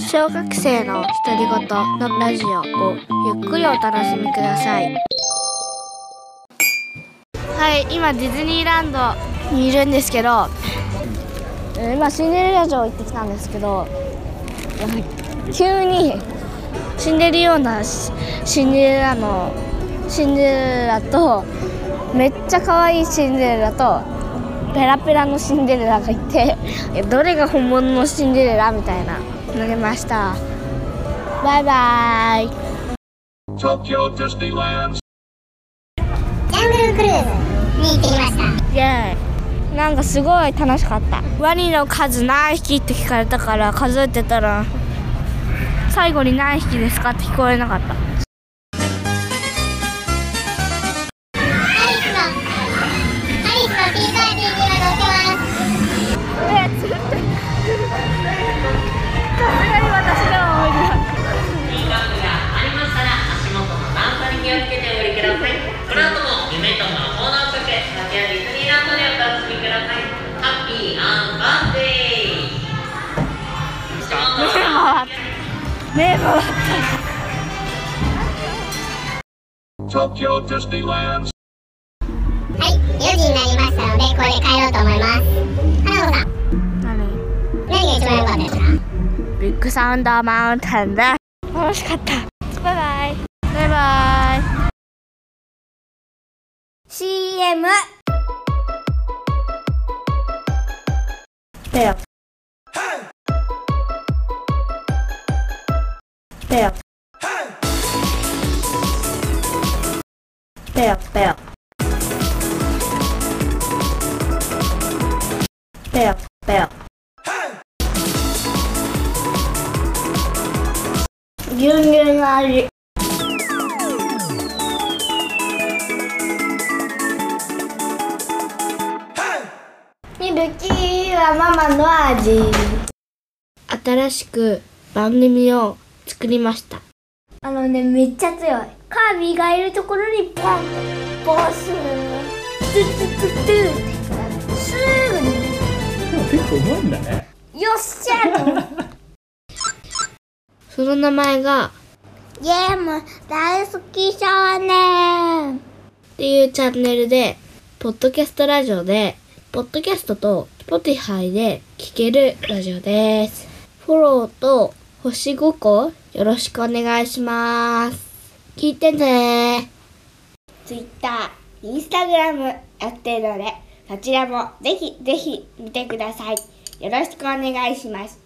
小学生の独り言のラジオをゆっくりお楽しみください。はい今ディズニーランドにいるんですけど今シンデレラ城行ってきたんですけど急に死んでるようなシシンデレラのシンデレラとめっちゃ可愛いシンデレラとペラペラのシンデレラがいてえどれが本物のシンデレラみたいななりました。バイバイ.ジャングルクルーズに行ってきました。イエーイ。なんかすごい楽しかった。ワニの数何匹って聞かれたから数えてたら最後に何匹ですかって聞こえなかった目回った Tokyo Disneyland. はい4時になりましたのでこれで帰ろうと思います。花子さん。何何が一番良かったですかビッグサウンドマウンテンで楽しかった。バイバイ。バイバイ。CM ペアペアペアペアペアペア牛乳の味ミルキーはママの味新しく番組を作りました。あのねめっちゃ強い。カービィがいるところにポンボストゥトゥトゥトゥってすぐに結構うまいんだね。よっしゃと。思ってその名前がゲーム大好き少年。っていうチャンネルで、ポッドキャストラジオで、ポッドキャストと Spotify で聴けるラジオです。フォローと星5個よろしくお願いします。聞いてね Twitter、Instagram やってるので、そちらもぜひぜひ見てください。よろしくお願いします。